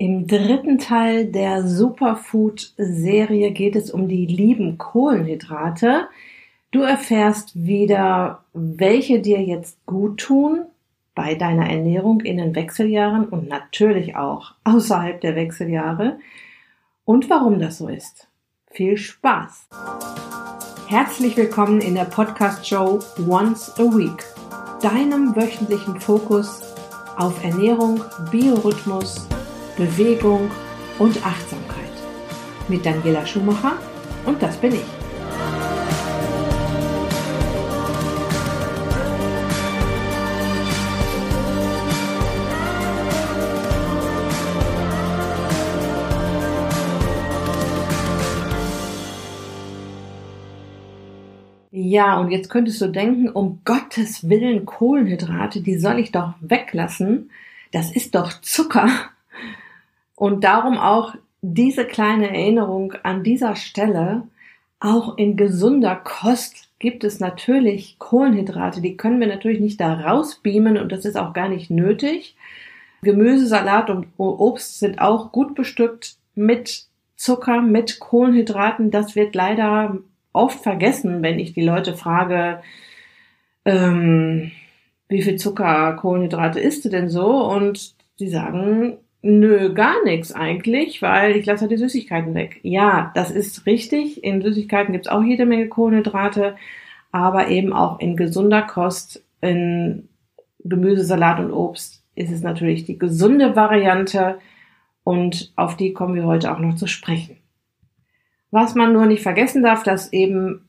Im dritten Teil der Superfood-Serie geht es um die lieben Kohlenhydrate. Du erfährst wieder, welche dir jetzt gut tun bei deiner Ernährung in den Wechseljahren und natürlich auch außerhalb der Wechseljahre und warum das so ist. Viel Spaß! Herzlich willkommen in der Podcast-Show Once a Week, deinem wöchentlichen Fokus auf Ernährung, Biorhythmus, Bewegung und Achtsamkeit. Mit Daniela Schumacher und das bin ich. Ja, und jetzt könntest du denken, um Gottes Willen Kohlenhydrate, die soll ich doch weglassen. Das ist doch Zucker. Und darum auch diese kleine Erinnerung an dieser Stelle, auch in gesunder Kost gibt es natürlich Kohlenhydrate, die können wir natürlich nicht da rausbeamen und das ist auch gar nicht nötig. Gemüse, Salat und Obst sind auch gut bestückt mit Zucker, mit Kohlenhydraten. Das wird leider oft vergessen, wenn ich die Leute frage, ähm, wie viel Zucker, Kohlenhydrate isst du denn so? Und die sagen, Nö, gar nichts eigentlich, weil ich lasse halt die Süßigkeiten weg. Ja, das ist richtig. In Süßigkeiten gibt's auch jede Menge Kohlenhydrate, aber eben auch in gesunder Kost, in Gemüse, Salat und Obst ist es natürlich die gesunde Variante und auf die kommen wir heute auch noch zu sprechen. Was man nur nicht vergessen darf, dass eben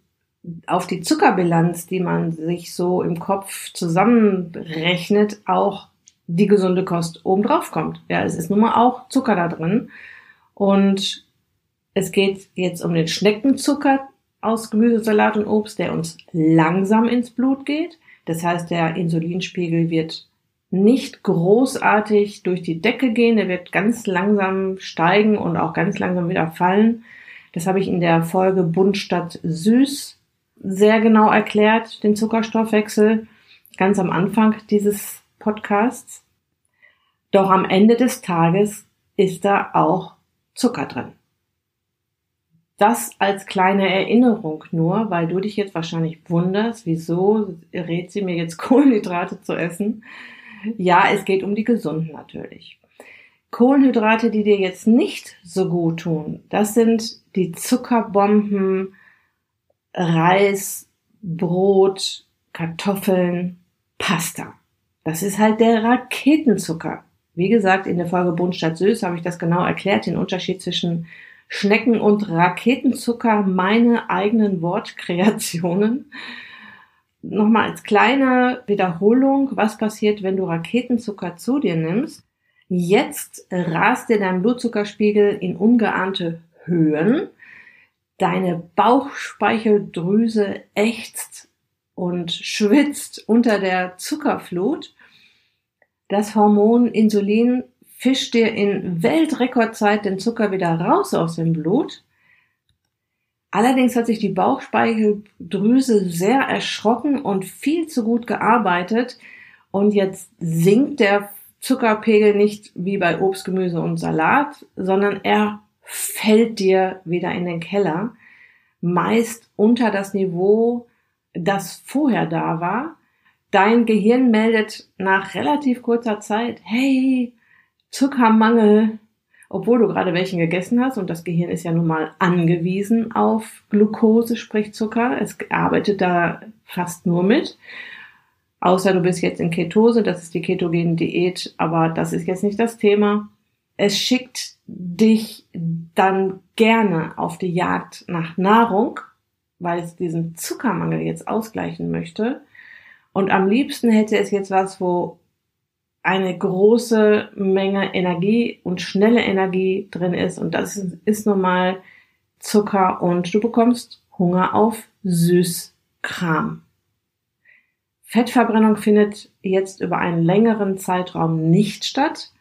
auf die Zuckerbilanz, die man sich so im Kopf zusammenrechnet, auch die gesunde Kost obendrauf kommt. Ja, es ist nun mal auch Zucker da drin. Und es geht jetzt um den Schneckenzucker aus Gemüse, Salat und Obst, der uns langsam ins Blut geht. Das heißt, der Insulinspiegel wird nicht großartig durch die Decke gehen, der wird ganz langsam steigen und auch ganz langsam wieder fallen. Das habe ich in der Folge Bunt statt Süß sehr genau erklärt, den Zuckerstoffwechsel, ganz am Anfang dieses Podcasts. Doch am Ende des Tages ist da auch Zucker drin. Das als kleine Erinnerung nur, weil du dich jetzt wahrscheinlich wunderst, wieso rät sie mir jetzt Kohlenhydrate zu essen? Ja, es geht um die gesunden natürlich. Kohlenhydrate, die dir jetzt nicht so gut tun, das sind die Zuckerbomben, Reis, Brot, Kartoffeln, Pasta. Das ist halt der Raketenzucker. Wie gesagt, in der Folge Bunt statt Süß habe ich das genau erklärt, den Unterschied zwischen Schnecken und Raketenzucker, meine eigenen Wortkreationen. Nochmal als kleine Wiederholung, was passiert, wenn du Raketenzucker zu dir nimmst. Jetzt rast dir dein Blutzuckerspiegel in ungeahnte Höhen. Deine Bauchspeicheldrüse ächzt und schwitzt unter der Zuckerflut. Das Hormon Insulin fischt dir in Weltrekordzeit den Zucker wieder raus aus dem Blut. Allerdings hat sich die Bauchspeicheldrüse sehr erschrocken und viel zu gut gearbeitet und jetzt sinkt der Zuckerpegel nicht wie bei Obst, Gemüse und Salat, sondern er fällt dir wieder in den Keller, meist unter das Niveau das vorher da war. Dein Gehirn meldet nach relativ kurzer Zeit, hey, Zuckermangel, obwohl du gerade welchen gegessen hast und das Gehirn ist ja nun mal angewiesen auf Glucose, sprich Zucker. Es arbeitet da fast nur mit. Außer du bist jetzt in Ketose, das ist die ketogene Diät, aber das ist jetzt nicht das Thema. Es schickt dich dann gerne auf die Jagd nach Nahrung weil es diesen Zuckermangel jetzt ausgleichen möchte. Und am liebsten hätte es jetzt was, wo eine große Menge Energie und schnelle Energie drin ist. Und das ist, nun mal Zucker und du bekommst Hunger auf Süßkram. Fettverbrennung findet jetzt über einen längeren Zeitraum nicht statt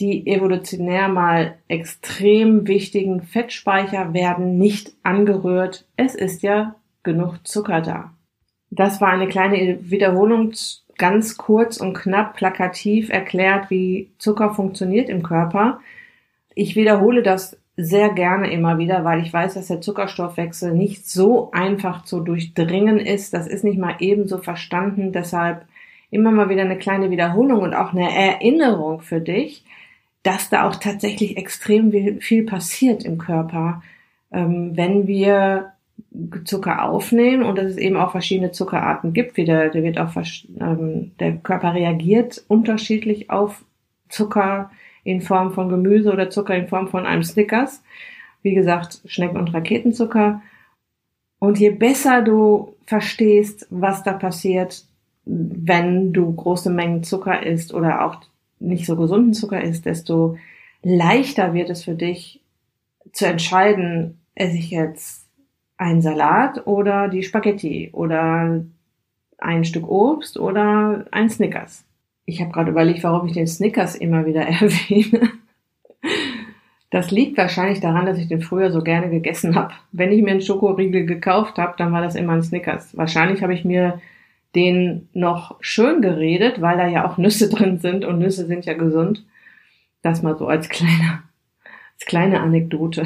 die evolutionär mal extrem wichtigen Fettspeicher werden nicht angerührt. Es ist ja genug Zucker da. Das war eine kleine Wiederholung ganz kurz und knapp plakativ erklärt, wie Zucker funktioniert im Körper. Ich wiederhole das sehr gerne immer wieder, weil ich weiß, dass der Zuckerstoffwechsel nicht so einfach zu durchdringen ist. Das ist nicht mal ebenso verstanden. Deshalb immer mal wieder eine kleine Wiederholung und auch eine Erinnerung für dich, dass da auch tatsächlich extrem viel passiert im Körper, ähm, wenn wir Zucker aufnehmen und dass es eben auch verschiedene Zuckerarten gibt. Wie der, der wird auch ähm, der Körper reagiert unterschiedlich auf Zucker in Form von Gemüse oder Zucker in Form von einem Snickers. Wie gesagt, Schnecken- und Raketenzucker. Und je besser du verstehst, was da passiert, wenn du große Mengen Zucker isst oder auch nicht so gesunden Zucker isst, desto leichter wird es für dich zu entscheiden, esse ich jetzt einen Salat oder die Spaghetti oder ein Stück Obst oder ein Snickers. Ich habe gerade überlegt, warum ich den Snickers immer wieder erwähne. Das liegt wahrscheinlich daran, dass ich den früher so gerne gegessen habe. Wenn ich mir einen Schokoriegel gekauft habe, dann war das immer ein Snickers. Wahrscheinlich habe ich mir den noch schön geredet, weil da ja auch Nüsse drin sind und Nüsse sind ja gesund. Das mal so als kleine, als kleine Anekdote.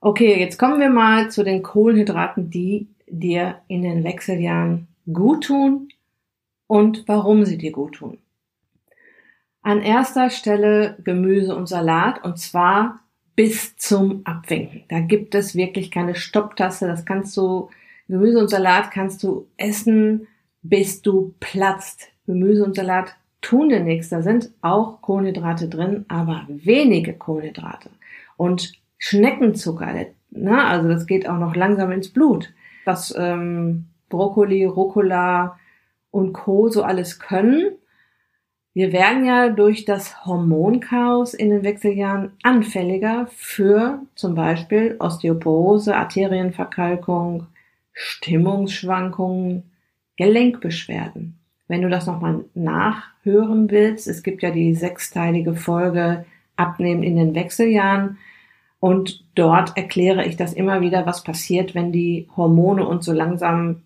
Okay, jetzt kommen wir mal zu den Kohlenhydraten, die dir in den Wechseljahren gut tun und warum sie dir gut tun. An erster Stelle Gemüse und Salat und zwar bis zum Abwinken. Da gibt es wirklich keine Stopptaste. Das kannst du, Gemüse und Salat kannst du essen, bis du platzt. Gemüse und Salat tun dir nichts. Da sind auch Kohlenhydrate drin, aber wenige Kohlenhydrate. Und Schneckenzucker, ne? also das geht auch noch langsam ins Blut. Was ähm, Brokkoli, Rucola und Co. so alles können. Wir werden ja durch das Hormonchaos in den Wechseljahren anfälliger für zum Beispiel Osteoporose, Arterienverkalkung, Stimmungsschwankungen, Gelenkbeschwerden. Wenn du das nochmal nachhören willst, es gibt ja die sechsteilige Folge Abnehmen in den Wechseljahren, und dort erkläre ich das immer wieder, was passiert, wenn die Hormone uns so langsam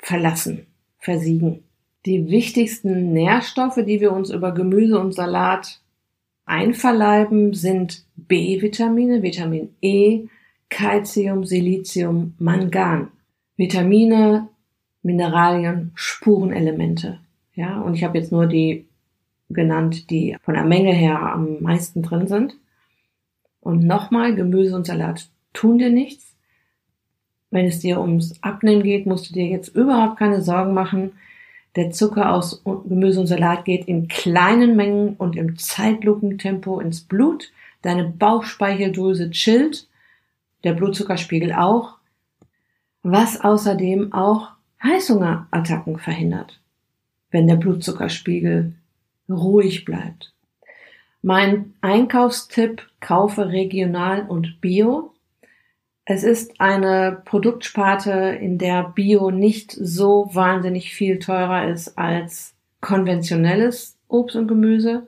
verlassen, versiegen. Die wichtigsten Nährstoffe, die wir uns über Gemüse und Salat einverleiben, sind B-Vitamine, Vitamin E, Calcium, Silizium, Mangan. Vitamine, Mineralien, Spurenelemente. Ja, und ich habe jetzt nur die genannt, die von der Menge her am meisten drin sind. Und nochmal, Gemüse und Salat tun dir nichts. Wenn es dir ums Abnehmen geht, musst du dir jetzt überhaupt keine Sorgen machen. Der Zucker aus Gemüse und Salat geht in kleinen Mengen und im Zeitlupentempo ins Blut. Deine Bauchspeicheldrüse chillt, der Blutzuckerspiegel auch, was außerdem auch Heißhungerattacken verhindert, wenn der Blutzuckerspiegel ruhig bleibt. Mein Einkaufstipp, kaufe regional und bio. Es ist eine Produktsparte, in der Bio nicht so wahnsinnig viel teurer ist als konventionelles Obst und Gemüse.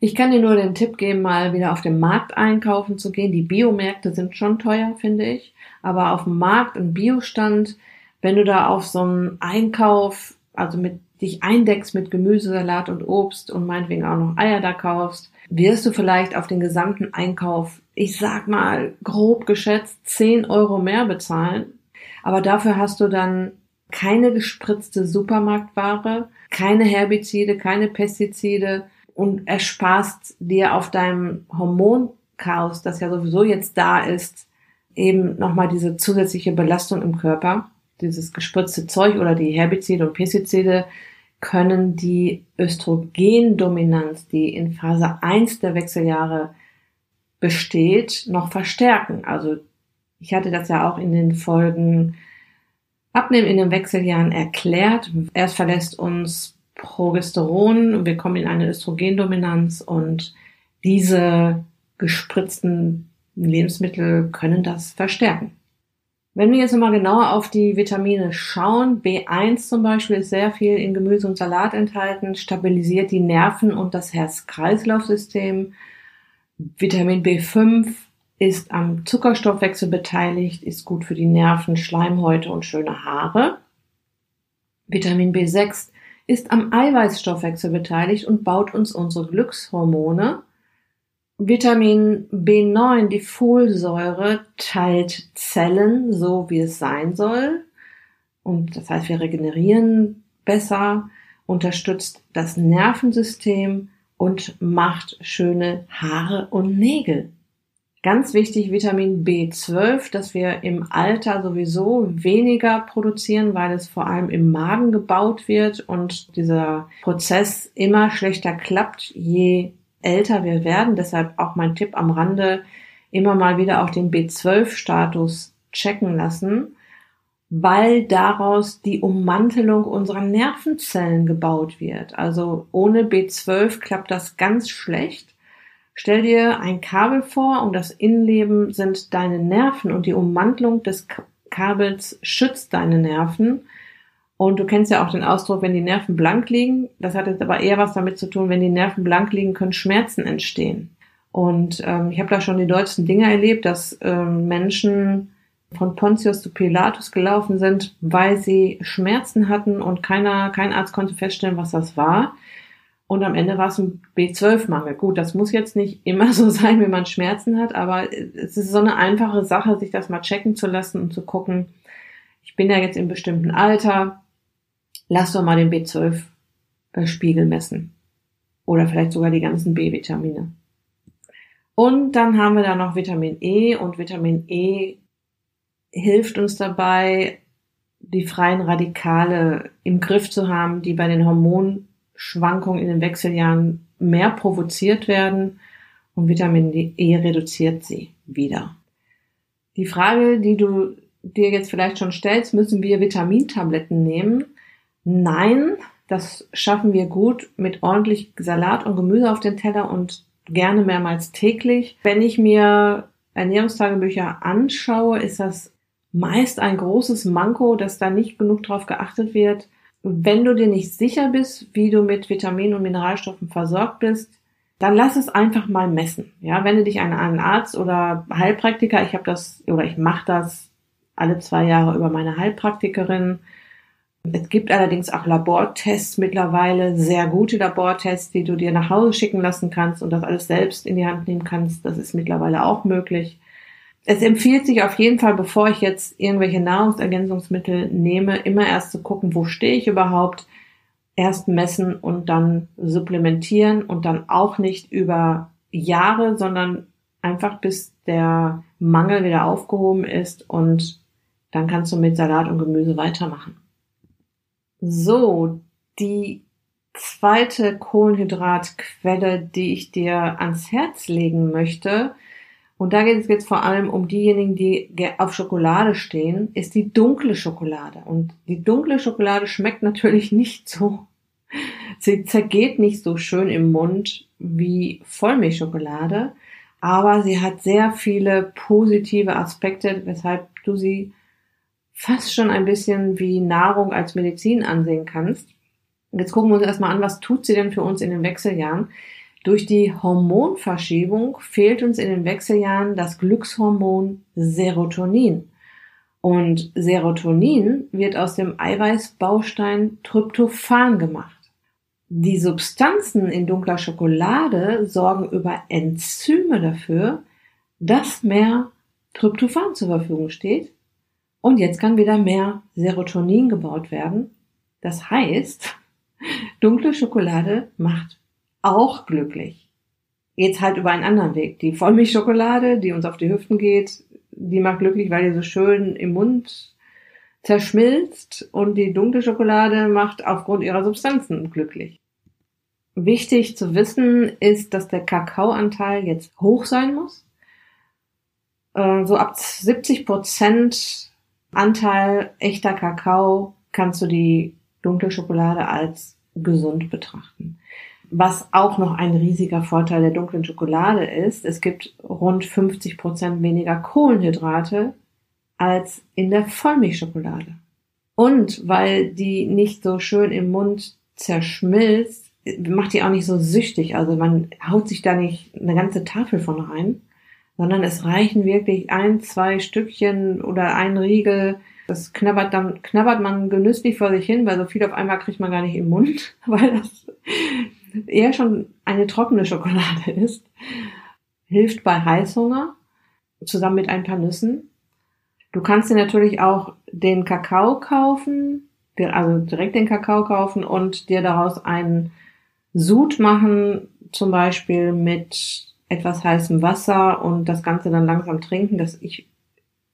Ich kann dir nur den Tipp geben, mal wieder auf dem Markt einkaufen zu gehen. Die Biomärkte sind schon teuer, finde ich. Aber auf dem Markt ein Biostand, wenn du da auf so einen Einkauf, also mit dich eindeckst mit Gemüse, Salat und Obst und meinetwegen auch noch Eier da kaufst, wirst du vielleicht auf den gesamten Einkauf, ich sag mal grob geschätzt, 10 Euro mehr bezahlen. Aber dafür hast du dann keine gespritzte Supermarktware, keine Herbizide, keine Pestizide und ersparst dir auf deinem Hormonchaos, das ja sowieso jetzt da ist, eben nochmal diese zusätzliche Belastung im Körper, dieses gespritzte Zeug oder die Herbizide und Pestizide, können die Östrogendominanz, die in Phase 1 der Wechseljahre besteht, noch verstärken. Also ich hatte das ja auch in den Folgen Abnehmen in den Wechseljahren erklärt. Erst verlässt uns Progesteron, wir kommen in eine Östrogendominanz und diese gespritzten Lebensmittel können das verstärken. Wenn wir jetzt nochmal genauer auf die Vitamine schauen, B1 zum Beispiel ist sehr viel in Gemüse und Salat enthalten, stabilisiert die Nerven und das Herz-Kreislauf-System. Vitamin B5 ist am Zuckerstoffwechsel beteiligt, ist gut für die Nerven, Schleimhäute und schöne Haare. Vitamin B6 ist am Eiweißstoffwechsel beteiligt und baut uns unsere Glückshormone. Vitamin B9, die Folsäure, teilt Zellen so, wie es sein soll. Und das heißt, wir regenerieren besser, unterstützt das Nervensystem und macht schöne Haare und Nägel. Ganz wichtig Vitamin B12, das wir im Alter sowieso weniger produzieren, weil es vor allem im Magen gebaut wird und dieser Prozess immer schlechter klappt, je älter wir werden. Deshalb auch mein Tipp am Rande, immer mal wieder auch den B12-Status checken lassen, weil daraus die Ummantelung unserer Nervenzellen gebaut wird. Also ohne B12 klappt das ganz schlecht. Stell dir ein Kabel vor und das Innenleben sind deine Nerven und die Ummantelung des Kabels schützt deine Nerven. Und du kennst ja auch den Ausdruck, wenn die Nerven blank liegen. Das hat jetzt aber eher was damit zu tun, wenn die Nerven blank liegen, können Schmerzen entstehen. Und ähm, ich habe da schon die deutschen Dinge erlebt, dass ähm, Menschen von Pontius zu Pilatus gelaufen sind, weil sie Schmerzen hatten und keiner, kein Arzt konnte feststellen, was das war. Und am Ende war es ein B12-Mangel. Gut, das muss jetzt nicht immer so sein, wenn man Schmerzen hat, aber es ist so eine einfache Sache, sich das mal checken zu lassen und zu gucken, ich bin ja jetzt im bestimmten Alter, lass doch mal den B12-Spiegel messen. Oder vielleicht sogar die ganzen B-Vitamine. Und dann haben wir da noch Vitamin E und Vitamin E hilft uns dabei, die freien Radikale im Griff zu haben, die bei den Hormonen Schwankungen in den Wechseljahren mehr provoziert werden und Vitamin E reduziert sie wieder. Die Frage, die du dir jetzt vielleicht schon stellst, müssen wir Vitamintabletten nehmen? Nein, das schaffen wir gut mit ordentlich Salat und Gemüse auf den Teller und gerne mehrmals täglich. Wenn ich mir Ernährungstagebücher anschaue, ist das meist ein großes Manko, dass da nicht genug drauf geachtet wird, wenn du dir nicht sicher bist, wie du mit Vitaminen und Mineralstoffen versorgt bist, dann lass es einfach mal messen. Ja, wende dich an einen Arzt oder Heilpraktiker. Ich habe das oder ich mache das alle zwei Jahre über meine Heilpraktikerin. Es gibt allerdings auch Labortests mittlerweile, sehr gute Labortests, die du dir nach Hause schicken lassen kannst und das alles selbst in die Hand nehmen kannst. Das ist mittlerweile auch möglich es empfiehlt sich auf jeden Fall, bevor ich jetzt irgendwelche Nahrungsergänzungsmittel nehme, immer erst zu gucken, wo stehe ich überhaupt, erst messen und dann supplementieren und dann auch nicht über Jahre, sondern einfach bis der Mangel wieder aufgehoben ist und dann kannst du mit Salat und Gemüse weitermachen. So, die zweite Kohlenhydratquelle, die ich dir ans Herz legen möchte, und da geht es jetzt vor allem um diejenigen, die auf Schokolade stehen, ist die dunkle Schokolade. Und die dunkle Schokolade schmeckt natürlich nicht so, sie zergeht nicht so schön im Mund wie Vollmilchschokolade, aber sie hat sehr viele positive Aspekte, weshalb du sie fast schon ein bisschen wie Nahrung als Medizin ansehen kannst. Jetzt gucken wir uns erstmal an, was tut sie denn für uns in den Wechseljahren? Durch die Hormonverschiebung fehlt uns in den Wechseljahren das Glückshormon Serotonin. Und Serotonin wird aus dem Eiweißbaustein Tryptophan gemacht. Die Substanzen in dunkler Schokolade sorgen über Enzyme dafür, dass mehr Tryptophan zur Verfügung steht. Und jetzt kann wieder mehr Serotonin gebaut werden. Das heißt, dunkle Schokolade macht auch glücklich. Jetzt halt über einen anderen Weg. Die Vollmilchschokolade, die uns auf die Hüften geht, die macht glücklich, weil die so schön im Mund zerschmilzt und die dunkle Schokolade macht aufgrund ihrer Substanzen glücklich. Wichtig zu wissen ist, dass der Kakaoanteil jetzt hoch sein muss. Äh, so ab 70 Prozent Anteil echter Kakao kannst du die dunkle Schokolade als gesund betrachten. Was auch noch ein riesiger Vorteil der dunklen Schokolade ist, es gibt rund 50 Prozent weniger Kohlenhydrate als in der Vollmilchschokolade. Und weil die nicht so schön im Mund zerschmilzt, macht die auch nicht so süchtig. Also man haut sich da nicht eine ganze Tafel von rein, sondern es reichen wirklich ein, zwei Stückchen oder ein Riegel. Das knabbert dann, knabbert man genüsslich vor sich hin, weil so viel auf einmal kriegt man gar nicht im Mund, weil das eher schon eine trockene Schokolade ist. Hilft bei Heißhunger, zusammen mit ein paar Nüssen. Du kannst dir natürlich auch den Kakao kaufen, also direkt den Kakao kaufen und dir daraus einen Sud machen, zum Beispiel mit etwas heißem Wasser und das Ganze dann langsam trinken. Dass ich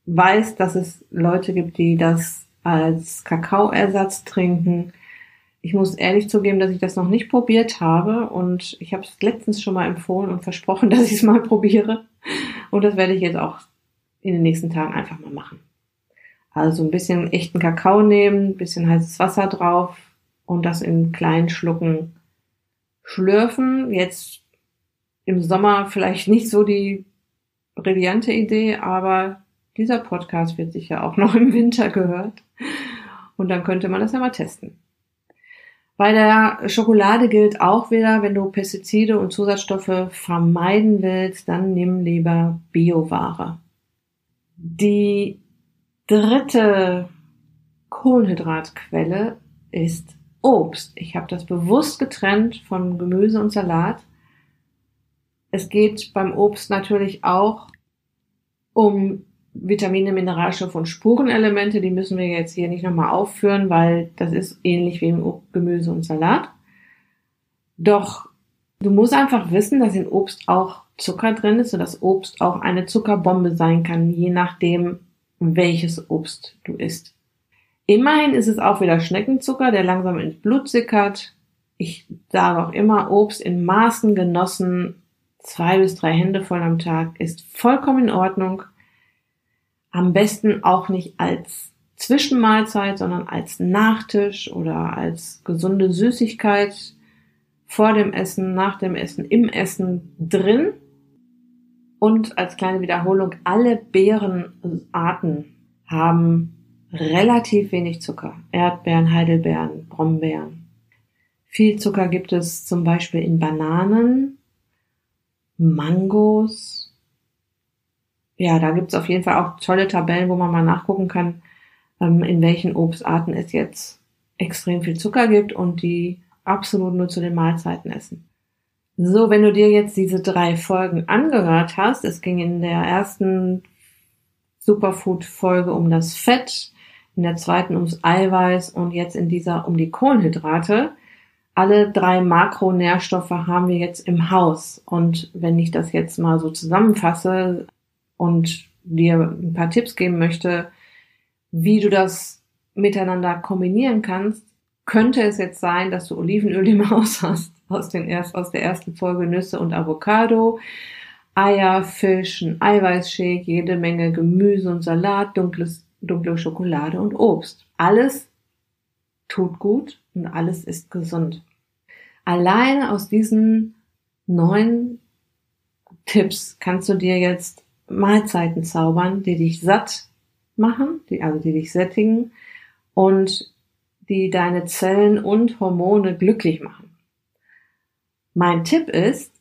weiß, dass es Leute gibt, die das als Kakaoersatz trinken. Ich muss ehrlich zugeben, dass ich das noch nicht probiert habe und ich habe es letztens schon mal empfohlen und versprochen, dass ich es mal probiere. Und das werde ich jetzt auch in den nächsten Tagen einfach mal machen. Also ein bisschen echten Kakao nehmen, bisschen heißes Wasser drauf und das in kleinen Schlucken schlürfen. Jetzt im Sommer vielleicht nicht so die brillante Idee, aber dieser Podcast wird sicher auch noch im Winter gehört. Und dann könnte man das ja mal testen. Bei der Schokolade gilt auch wieder, wenn du Pestizide und Zusatzstoffe vermeiden willst, dann nimm lieber Bioware. Die dritte Kohlenhydratquelle ist Obst. Ich habe das bewusst getrennt von Gemüse und Salat. Es geht beim Obst natürlich auch um Vitamine, Mineralstoffe und Spurenelemente. Die müssen wir jetzt hier nicht nochmal aufführen, weil das ist ähnlich wie im Gemüse und Salat. Doch du musst einfach wissen, dass in Obst auch Zucker drin ist und dass Obst auch eine Zuckerbombe sein kann, je nachdem, welches Obst du isst. Immerhin ist es auch wieder Schneckenzucker, der langsam ins Blut sickert. Ich sage auch immer, Obst in Maßen genossen, zwei bis drei Hände voll am Tag, ist vollkommen in Ordnung. Am besten auch nicht als Zwischenmahlzeit, sondern als Nachtisch oder als gesunde Süßigkeit vor dem Essen, nach dem Essen, im Essen drin. Und als kleine Wiederholung, alle Beerenarten haben relativ wenig Zucker. Erdbeeren, Heidelbeeren, Brombeeren. Viel Zucker gibt es zum Beispiel in Bananen, Mangos. Ja, da gibt es auf jeden Fall auch tolle Tabellen, wo man mal nachgucken kann, ähm, in welchen Obstarten es jetzt extrem viel Zucker gibt und die absolut nur zu den Mahlzeiten essen. So, wenn du dir jetzt diese drei Folgen angehört hast, es ging in der ersten Superfood-Folge um das Fett, in der zweiten ums Eiweiß und jetzt in dieser um die Kohlenhydrate. Alle drei Makronährstoffe haben wir jetzt im Haus. Und wenn ich das jetzt mal so zusammenfasse und dir ein paar Tipps geben möchte, wie du das miteinander kombinieren kannst, könnte es jetzt sein, dass du Olivenöl im Haus hast, aus, den erst, aus der ersten Folge Nüsse und Avocado, Eier, Fisch, ein Eiweißshake, jede Menge Gemüse und Salat, dunkles dunkle Schokolade und Obst. Alles tut gut und alles ist gesund. Alleine aus diesen neun Tipps kannst du dir jetzt Mahlzeiten zaubern, die dich satt machen, die, also die dich sättigen und die deine Zellen und Hormone glücklich machen. Mein Tipp ist,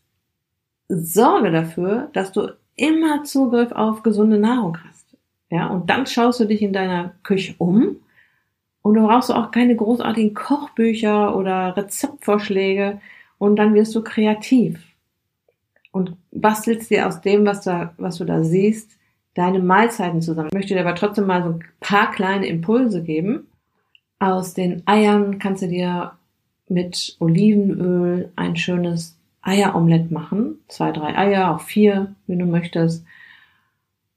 sorge dafür, dass du immer Zugriff auf gesunde Nahrung hast. Ja, und dann schaust du dich in deiner Küche um und du brauchst auch keine großartigen Kochbücher oder Rezeptvorschläge und dann wirst du kreativ und bastelst dir aus dem, was, da, was du da siehst, deine Mahlzeiten zusammen. Ich möchte dir aber trotzdem mal so ein paar kleine Impulse geben. Aus den Eiern kannst du dir mit Olivenöl ein schönes Eieromelett machen. Zwei, drei Eier, auch vier, wenn du möchtest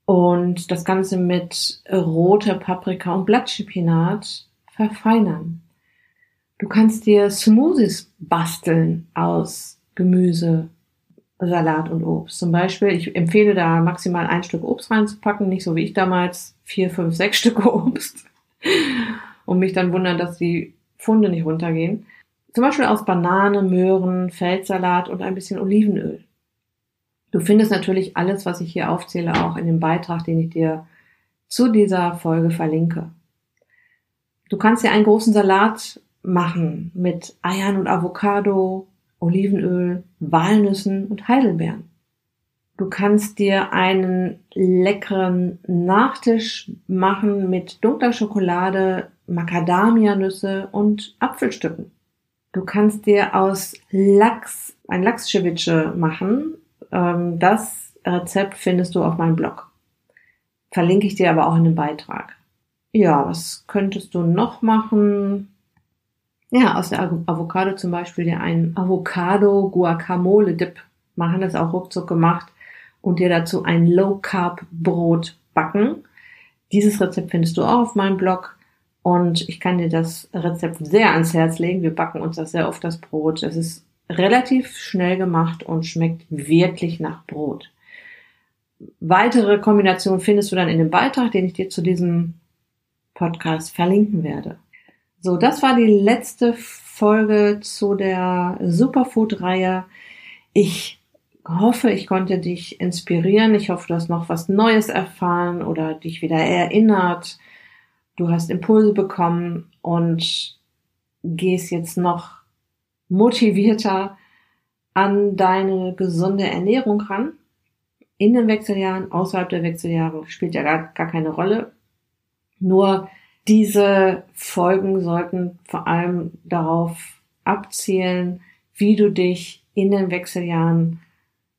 und das Ganze mit roter Paprika und Blattspinat verfeinern. Du kannst dir Smoothies basteln aus Gemüse, Salat und Obst. Zum Beispiel, ich empfehle da maximal ein Stück Obst reinzupacken, nicht so wie ich damals vier, fünf, sechs Stück Obst und mich dann wundern, dass die Funde nicht runtergehen. Zum Beispiel aus Banane, Möhren, Feldsalat und ein bisschen Olivenöl. Du findest natürlich alles, was ich hier aufzähle, auch in dem Beitrag, den ich dir zu dieser Folge verlinke. Du kannst dir einen großen Salat machen mit Eiern und Avocado, Olivenöl, Walnüssen und Heidelbeeren. Du kannst dir einen leckeren Nachtisch machen mit dunkler Schokolade, Macadamianüsse und Apfelstücken. Du kannst dir aus Lachs ein Lachsceviche machen. Ähm, das Rezept findest du auf meinem Blog. Verlinke ich dir aber auch in dem Beitrag. Ja, was könntest du noch machen? Ja, aus der Avocado zum Beispiel dir einen Avocado Guacamole Dip machen. Das auch ruckzuck gemacht. Und dir dazu ein Low Carb Brot backen. Dieses Rezept findest du auch auf meinem Blog. Und ich kann dir das Rezept sehr ans Herz legen. Wir backen uns das sehr oft das Brot. Es ist relativ schnell gemacht und schmeckt wirklich nach Brot. Weitere Kombinationen findest du dann in dem Beitrag, den ich dir zu diesem Podcast verlinken werde. So, das war die letzte Folge zu der Superfood-Reihe. Ich hoffe, ich konnte dich inspirieren. Ich hoffe, du hast noch was Neues erfahren oder dich wieder erinnert. Du hast Impulse bekommen und gehst jetzt noch motivierter an deine gesunde Ernährung ran. In den Wechseljahren, außerhalb der Wechseljahre spielt ja gar, gar keine Rolle. Nur diese Folgen sollten vor allem darauf abzielen, wie du dich in den Wechseljahren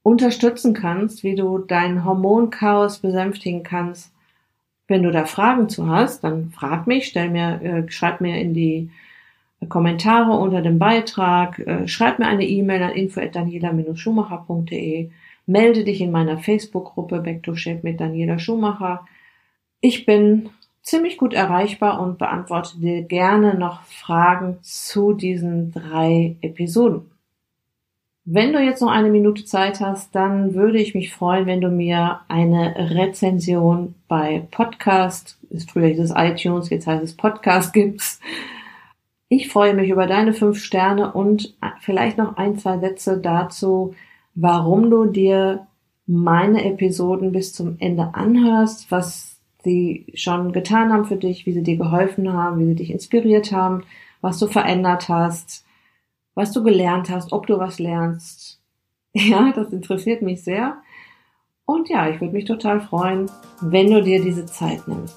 unterstützen kannst, wie du dein Hormonchaos besänftigen kannst. Wenn du da Fragen zu hast, dann frag mich, stell mir, äh, schreib mir in die Kommentare unter dem Beitrag, äh, schreib mir eine E-Mail an info@daniela-schumacher.de, melde dich in meiner Facebook-Gruppe Back to Shape mit Daniela Schumacher. Ich bin ziemlich gut erreichbar und beantworte dir gerne noch Fragen zu diesen drei Episoden. Wenn du jetzt noch eine Minute Zeit hast, dann würde ich mich freuen, wenn du mir eine Rezension bei Podcast, ist früher dieses iTunes, jetzt heißt es Podcast gibst. Ich freue mich über deine fünf Sterne und vielleicht noch ein, zwei Sätze dazu, warum du dir meine Episoden bis zum Ende anhörst, was sie schon getan haben für dich, wie sie dir geholfen haben, wie sie dich inspiriert haben, was du verändert hast, was du gelernt hast, ob du was lernst. Ja, das interessiert mich sehr. Und ja, ich würde mich total freuen, wenn du dir diese Zeit nimmst.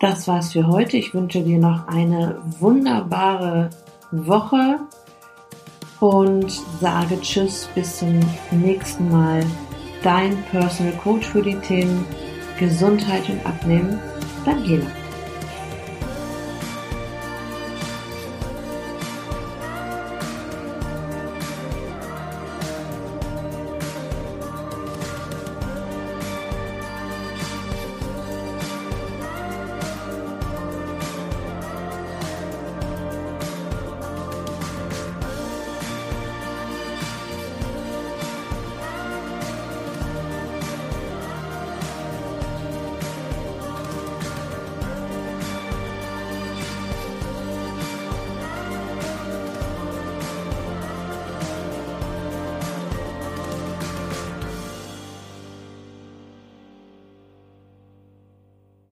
Das war's für heute. Ich wünsche dir noch eine wunderbare Woche und sage Tschüss bis zum nächsten Mal. Dein Personal Coach für die Themen Gesundheit und Abnehmen, Daniela.